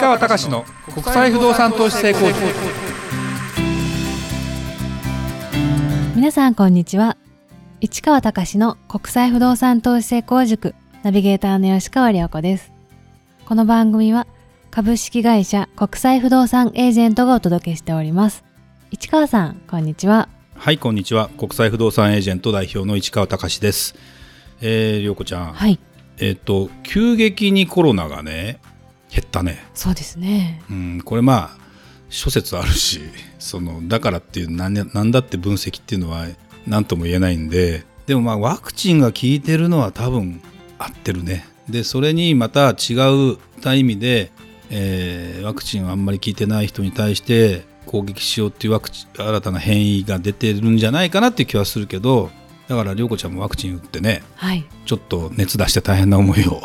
川隆の国際不動産投資成功塾。皆さんこんにちは。市川隆の国際不動産投資成功塾。ナビゲーターの吉川良子です。この番組は株式会社国際不動産エージェントがお届けしております。市川さんこんにちは。はいこんにちは。国際不動産エージェント代表の市川隆です。えー、涼子ちゃん。はい。えっ、と急激にコロナがね減ったね。そうですね。うんこれまあ諸説あるしそのだからっていうなんなんだって分析っていうのは何とも言えないんででもまあワクチンが効いてるのは多分合ってるね。でそれにまた違うた意味で、えーワクチンはあんまり効いてない人に対して攻撃しようっていうワクチン新たな変異が出てるんじゃないかなっていう気はするけどだから涼子ちゃんもワクチン打ってねはい。ちょっ々熱出して大変な思いを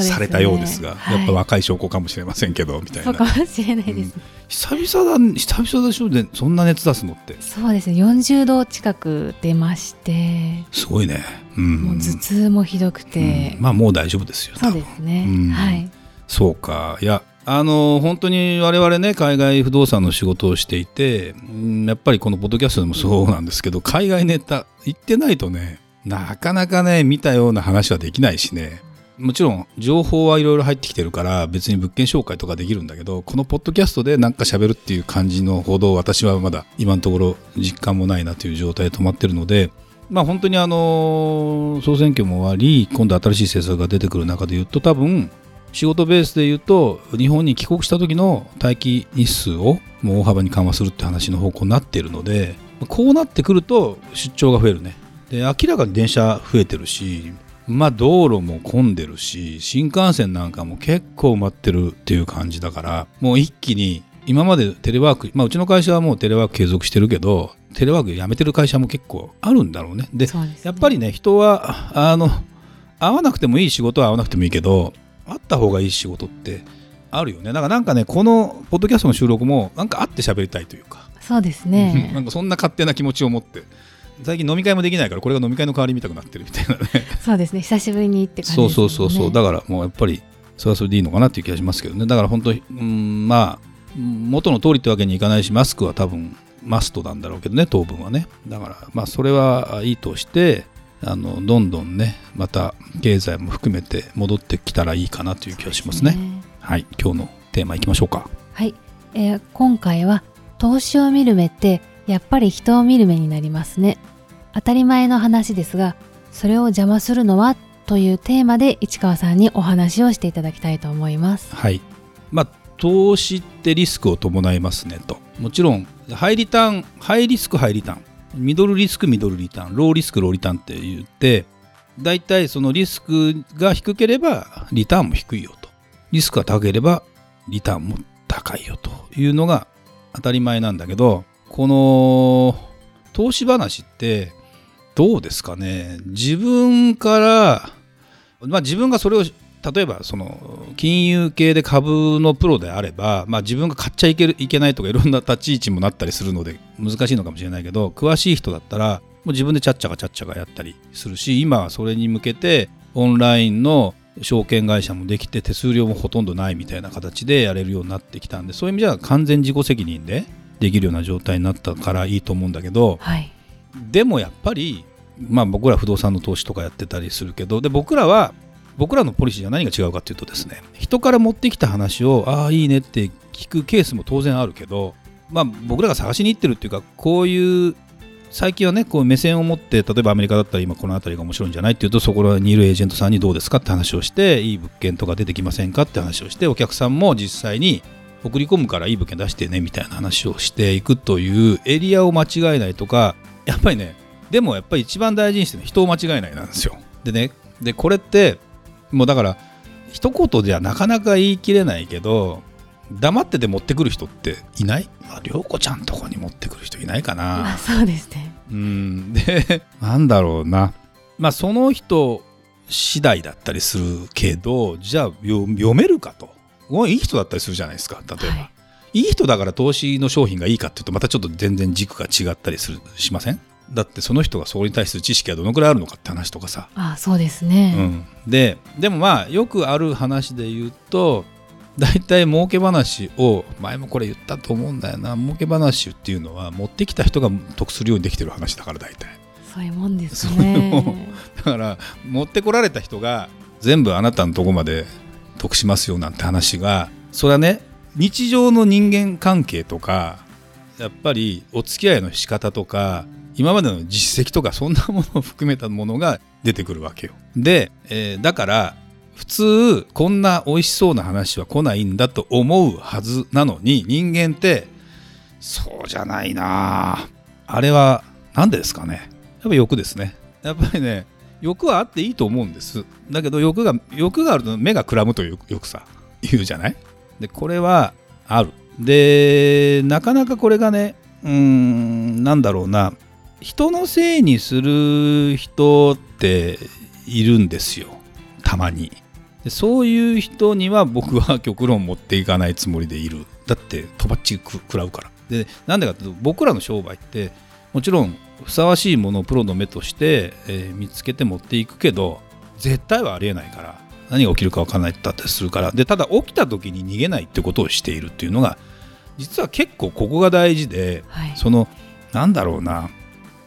されたようですが、はい。やっぱ若い証拠かもしれませんけどみたいな。そうかもしれないです、久々だ久々でしょでそんな熱出すのって。そうですね。40度近く出まして。すごいね。うん。もう頭痛もひどくて。うん、まあもう大丈夫ですよそうですね、うん。はい。そうか。いやあの本当に我々ね海外不動産の仕事をしていてうんやっぱりこのポッドキャストでもそうなんですけど海外ネタ行ってないとねなかなかね見たような話はできないしねもちろん情報はいろいろ入ってきてるから別に物件紹介とかできるんだけどこのポッドキャストでなんか喋るっていう感じのほど私はまだ今のところ実感もないなという状態で止まってるのでまあ本当にあの総選挙も終わり今度新しい政策が出てくる中で言うと多分仕事ベースで言うと日本に帰国した時の待機日数をもう大幅に緩和するって話の方向になっているのでこうなってくると出張が増えるね。で明らかに電車増えてるしまあ道路も混んでるし新幹線なんかも結構埋まってるっていう感じだからもう一気に今までテレワーク、まあ、うちの会社はもうテレワーク継続してるけどテレワークやめてる会社も結構あるんだろうね。でですね。やっぱりね人はあの会わなくてもいい仕事は会わなくてもいいけど会った方がいい仕事ってあるよね。だからなんかねこのポッドキャストの収録もなんか会って喋りたいというか、そうです なねんかそんな勝手な気持ちを持って最近飲み会もできないからこれが飲み会の代わりみたくなってるみたいなね。そうですね。久しぶりにって感じそうそうそうそう。だからもうやっぱりそれはそれでいいのかなっていう気がしますけどね。だから本当にうんまあ元の通りってわけにいかないしマスクは多分マストなんだろうけどね当分はね。だからまあそれはいいとしてあのどんどんねまた経済も含めて戻ってきたらいいかなという気がしますね。はい。今日のテーマいきましょうか。はい、えー今回は投資を見る目ってやっぱり人を見る目になりますね。当たり前の話ですがそれを邪魔するのはというテーマで市川さんにお話をしていただきたいと思います。はい。まあ投資ってリスクを伴いますねと。もちろんハイリターンハイリスクハイリターン。ミドルリスクミドルリターン。ローリスクローリターンって言って大体そのリスクが低ければリターンも低いよと。リスクが高ければリターンも高いよというのが当たり前なんだけどこの投資話ってどうですかね？自分からまあ自分がそれを例えばその金融系で株のプロであれば、まあ、自分が買っちゃいけるいけないとかいろんな立ち位置もなったりするので難しいのかもしれないけど詳しい人だったらもう自分でちゃっちゃかちゃっちゃかやったりするし今はそれに向けてオンラインの証券会社もできて手数料もほとんどないみたいな形でやれるようになってきたんでそういう意味では完全自己責任でできるような状態になったからいいと思うんだけどはい。でもやっぱり、まあ、僕ら不動産の投資とかやってたりするけどで僕らは僕らのポリシーは何が違うかというとですね人から持ってきた話をああいいねって聞くケースも当然あるけど、まあ、僕らが探しに行ってるっていうかこういう最近はねこう目線を持って例えばアメリカだったら今この辺りが面白いんじゃないっていうとそこにいるエージェントさんにどうですかって話をしていい物件とか出てきませんかって話をしてお客さんも実際に送り込むからいい物件出してねみたいな話をしていくというエリアを間違えないとかやっぱりねでもやっぱり一番大事にしてる人を間違えないなんですよ。でねでこれってもうだから一言じゃなかなか言い切れないけど黙ってて持ってくる人っていない？まあ涼子ちゃんとこに持ってくる人いないかな。あそうですね。うん。でなんだろうな。まあその人次第だったりするけどじゃあよ読めるかといい人だったりするじゃないですか例えば、はい。い、い人だから投資の商品がいいかっていうとまたちょっと全然軸が違ったりするしません？だってその人がそれに対する知識はどのくらいあるのかって話とかさ、あそうですうね、ん、ででもまあよくある話で言うと大体儲け話を前もこれ言ったと思うんだよな儲け話っていうのは持ってきた人が得するようにできてる話だから大体。そういうもんですね。だから持ってこられた人が全部あなたのとこまで得しますよなんて話がそれはね日常の人間関係とかやっぱりお付き合いの仕方とか今までの実績とかそんなものを含めたものが出てくるわけよ。で、えーだから普通こんな美味しそうな話は来ないんだと思うはずなのに人間ってそうじゃないな。あれは何でですかね。やっぱ欲ですね。やっぱりね欲はあっていいと思うんです。だけど欲が欲があると目がくらむというよくさ。言うじゃない？でこれはある。でなかなかこれがねうんなんだろうな。人のせいにする人っているんですよ。たまに。でそういう人には僕は極論持っていかないつもりでいる。だってとばっちりく食らうから。でなんでかっていうと僕らの商売ってもちろんふさわしいものをプロの目として、えー見つけて持っていくけど絶対はありえないから何が起きるか分からないって言ったりするからでただ起きた時に逃げないってことをしているっていうのが実は結構ここが大事ではい。そのなんだろうな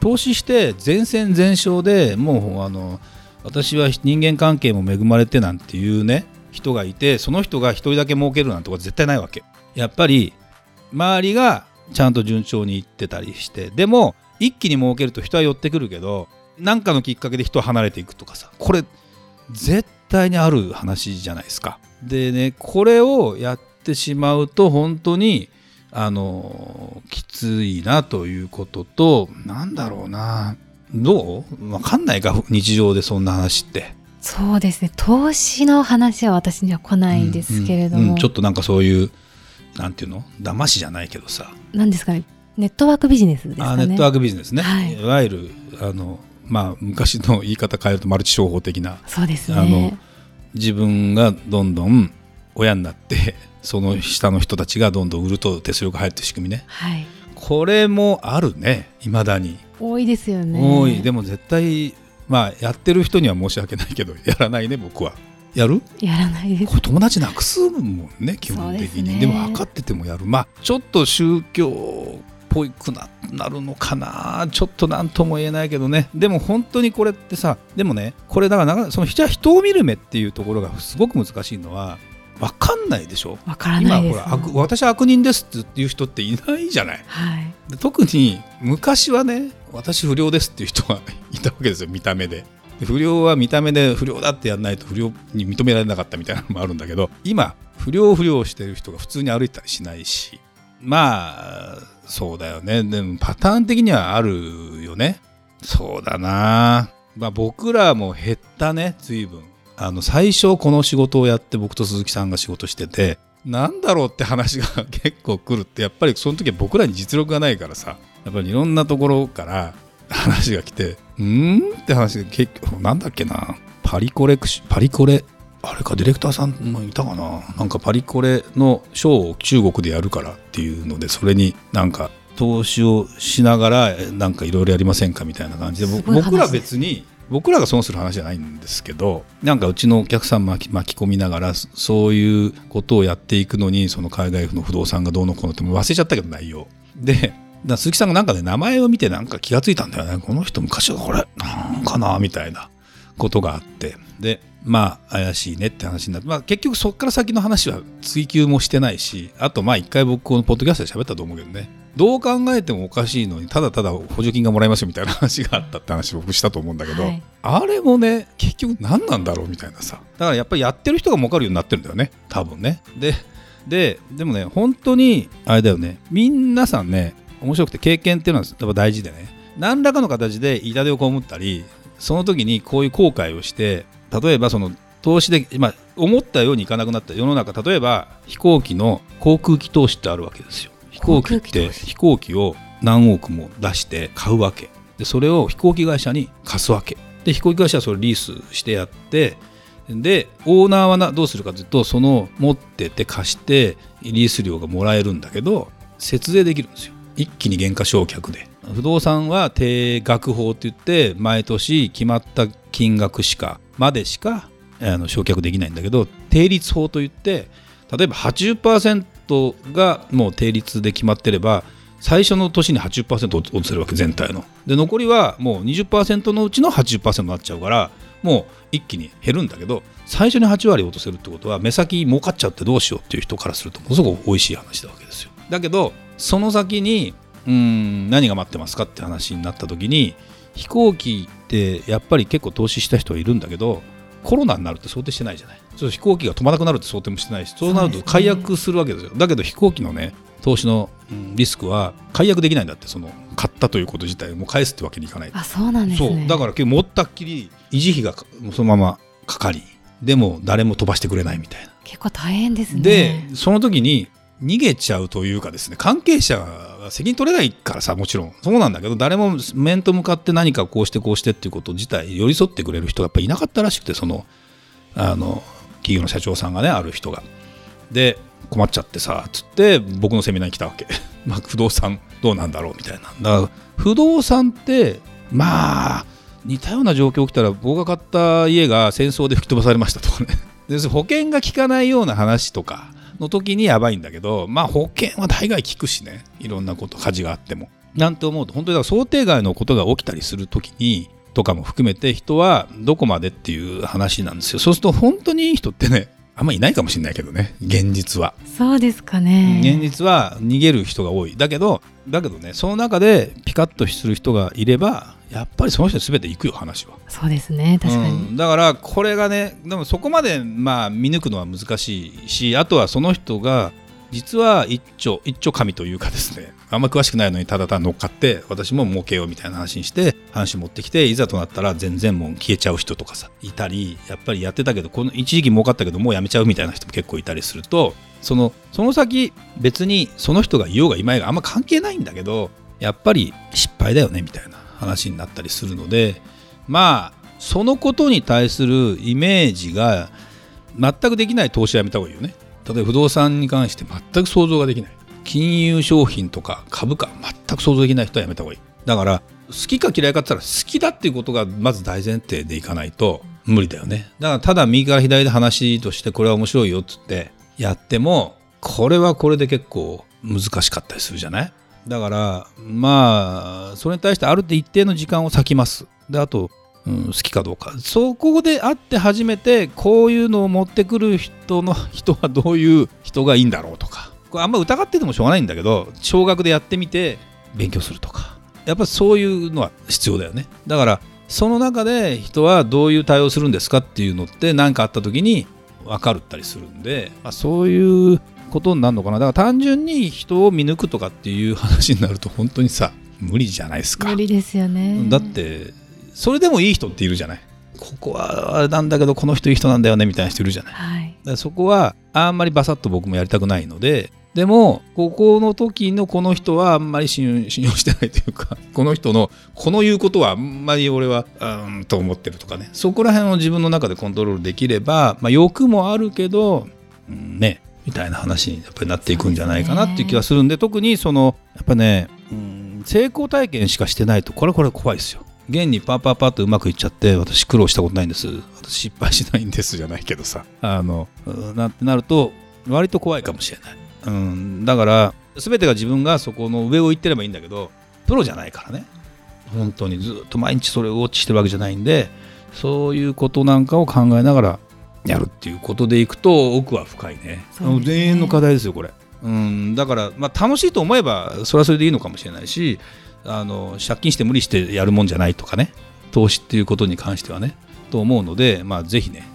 投資して全戦全勝でもうあの私は人間関係も恵まれてなんていうね人がいてその人が一人だけ儲けるなんてことは絶対ないわけやっぱり周りがちゃんと順調にいってたりしてでも一気に儲けると人は寄ってくるけど何かのきっかけで人は離れていくとかさこれ絶対にある話じゃないですか。でねこれをやってしまうと本当にあのきついなということとなんだろうなどう？わかんないか日常でそんな話って。そうですね。投資の話は私には来ないですけれども、うんうんちょっとなんかそういうなんていうの？騙しじゃないけどさ、何ですかね。ネットワークビジネスですかね。あネットワークビジネスね、はいい、わゆるあのまあ昔の言い方変えるとマルチ商法的なそうですね。あの自分がどんどん親になってその下の人たちがどんどん売ると手数料が入るって仕組みねはい。これもあるねいまだに、多いですよね。多いでも絶対まあやってる人には申し訳ないけどやらないね僕はやる？やらないです。これ友達なくすもんね基本的にで,、も測っててもやるまあちょっと宗教っぽくななるのかな。ちょっと何とも言えないけどね。でも本当にこれってさでもねこれだからその人人を見る目っていうところがすごく難しいのは分かんないでしょ？わからないです、今ほら悪私は悪人ですっていう人っていないじゃない。はい。で特に昔はね私不良ですっていう人がいたわけですよ見た目で。で不良は見た目で不良だってやらないと不良に認められなかったみたいなのもあるんだけど今不良不良してる人が普通に歩いたりしないしまあそうだよね。でもパターン的にはあるよね。そうだな。まあ僕らも減ったね随分。あの最初この仕事をやって僕と鈴木さんが仕事しててなんだろうって話が 結構来るってやっぱりその時は僕らに実力がないからさやっぱりいろんなところから話が来て「うーん?」って話が結構なんだっけな。パリコレクシパリコレあれかディレクターさんもいたかな？なんかパリコレのショーを中国でやるからっていうのでそれになんか投資をしながらえなんかいろいろやりませんかみたいな感じで僕ら別に僕らが損する話じゃないんですけどなんかうちのお客さん巻き巻き込みながらそそういうことをやっていくのにその海外の不動産がどうのこうのってもう忘れちゃったけど内容。で鈴木さんがなんかね名前を見てなんか気がついたんだよね。この人昔はこれなんかなみたいなことがあってでまあ怪しいねって話になって、まあ、結局そっから先の話は追求もしてないしあとまあ一回僕このポッドキャストで喋ったと思うけどね。どう考えてもおかしいのにただただ補助金がもらえますよみたいな話があったって話僕したと思うんだけど、はい。あれもね結局何なんだろうみたいなさ。だからやっぱりやってる人が儲かるようになってるんだよね。多分ね。でででもね本当にあれだよね。皆さんね面白くて経験っていうのはやっぱ大事でね。何らかの形で痛手を被ったりその時にこういう後悔をして例えばその投資で、まあ、思ったようにいかなくなった。世の中例えば飛行機の航空機投資ってあるわけですよ。飛行機って飛行機を何億も出して買うわけ。でそれを飛行機会社に貸すわけ。で飛行機会社はそれリースしてやってでオーナーはなどうするかというとその持ってて貸してリース料がもらえるんだけど節税できるんですよ。一気に減価償却で不動産は定額法って言って毎年決まった金額しかまでしかあの償却できないんだけど定率法といって例えば80%がもう定率で決まってれば最初の年に80%落とせるわけ全体の。で残りはもう20%のうちの80%になっちゃうからもう一気に減るんだけど最初に8割落とせるってことは目先儲かっちゃってどうしようっていう人からするとものすごく美味しい話なわけですよ。だけどその先にうん何が待ってますかって話になった時に飛行機ってやっぱり結構投資した人はいるんだけどコロナになるって想定してないじゃない。そう飛行機が飛ばなくなるって想定もしてないしそうなると解約するわけですよ。だけど飛行機のね投資のリスクは解約できないんだってその買ったということ自体も返すってわけにいかないあそうなんですね。そう。だから結構持ったっきり維持費がそのままかかりでも誰も飛ばしてくれないみたいな。結構大変ですね。でその時に逃げちゃうというかですね関係者が責任取れないからさもちろん。そうなんだけど誰も面と向かって何かこうしてこうしてっていうこと自体寄り添ってくれる人がやっぱいなかったらしくてそのあの企業の社長さんがねある人が。で困っちゃってさっつって僕のセミナーに来たわけ。まあ不動産どうなんだろうみたいな。だから不動産ってまあ似たような状況起きたら僕が買った家が戦争で吹き飛ばされましたとかね。で保険が効かないような話とかの時にやばいんだけどまあ保険は大概効くしね。いろんなこと火事があっても。なんて思うと本当にだ想定外のことが起きたりする時にとかも含めて人はどこまでっていう話なんですよ。そうすると本当にいい人ってねあんまりいないかもしれないけどね。現実は。そうですかね。現実は逃げる人が多い。だけどだけどねその中でピカッとする人がいればやっぱりその人全て行くよ話は。そうですね確かに、うん、だからこれがねでもそこまでまあ見抜くのは難しいしあとはその人が実は一丁一丁神というかですねあんま詳しくないのにただ単乗っかって私も儲けようみたいな話にして話持ってきていざとなったら全然もう消えちゃう人とかさいたりやっぱりやってたけどこの一時期儲かったけどもうやめちゃうみたいな人も結構いたりするとそのその先別にその人がいようがいまいがあんま関係ないんだけどやっぱり失敗だよねみたいな話になったりするのでまあそのことに対するイメージが全くできない投資はやめた方がいいよね。例えば不動産に関して全く想像ができない。金融商品とか株価全く想像できない人はやめた方がいい。だから好きか嫌いかって言ったら好きだっていうことがまず大前提でいかないと無理だよね。だからただ右から左で話としてこれは面白いよっつってやってもこれはこれで結構難しかったりするじゃない？だからまあそれに対してある程度一定の時間を割きます。であと、うん、好きかどうか。そこであって初めてこういうのを持ってくる人の 人はどういう人がいいんだろうとか。これあんま疑っててもしょうがないんだけど少額でやってみて勉強するとか。やっぱそういうのは必要だよね。だからその中で人はどういう対応するんですかっていうのって何かあった時に分かるったりするんで、まあ、そういうことになるのかな。だから単純に人を見抜くとかっていう話になると本当にさ無理じゃないですか。無理ですよね。だってそれでもいい人っているじゃない？ここはあれなんだけどこの人いい人なんだよねみたいな人いるじゃない、はい、だからそこはあんまりバサッと僕もやりたくないのででもここの時のこの人はあんまり信用信用してないというかこの人のこの言うことはあんまり俺はうんと思ってるとかね。そこら辺を自分の中でコントロールできれば、まあ、欲もあるけど、うん、ねみたいな話にやっぱりなっていくんじゃないかなっていう気がするんで特にそのやっぱね、うん、成功体験しかしてないとこれこれ怖いですよ。現にパーパーパーとうまくいっちゃって私苦労したことないんです。私失敗しないんですじゃないけどさ。あのなってなると割と怖いかもしれない。うん、だから全てが自分がそこの上を行ってればいいんだけどプロじゃないからね。本当にずっと毎日それをウォッチしてるわけじゃないんでそういうことなんかを考えながらやるっていうことでいくと奥は深いね。ね。永遠の課題ですよこれ、うん、だから、まあ、楽しいと思えばそれはそれでいいのかもしれないしあの借金して無理してやるもんじゃないとかね投資っていうことに関してはねと思うので、まあ、ぜひね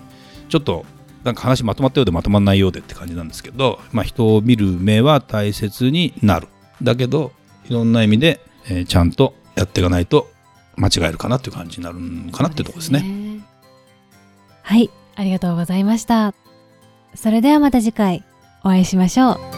ちょっとなんか話まとまったようでまとまらないようでって感じなんですけど、まあ、人を見る目は大切になる。だけどいろんな意味で、えーちゃんとやっていかないと間違えるかなっていう感じになるのかなっていうとこですね。ね。はいありがとうございました。それではまた次回お会いしましょう。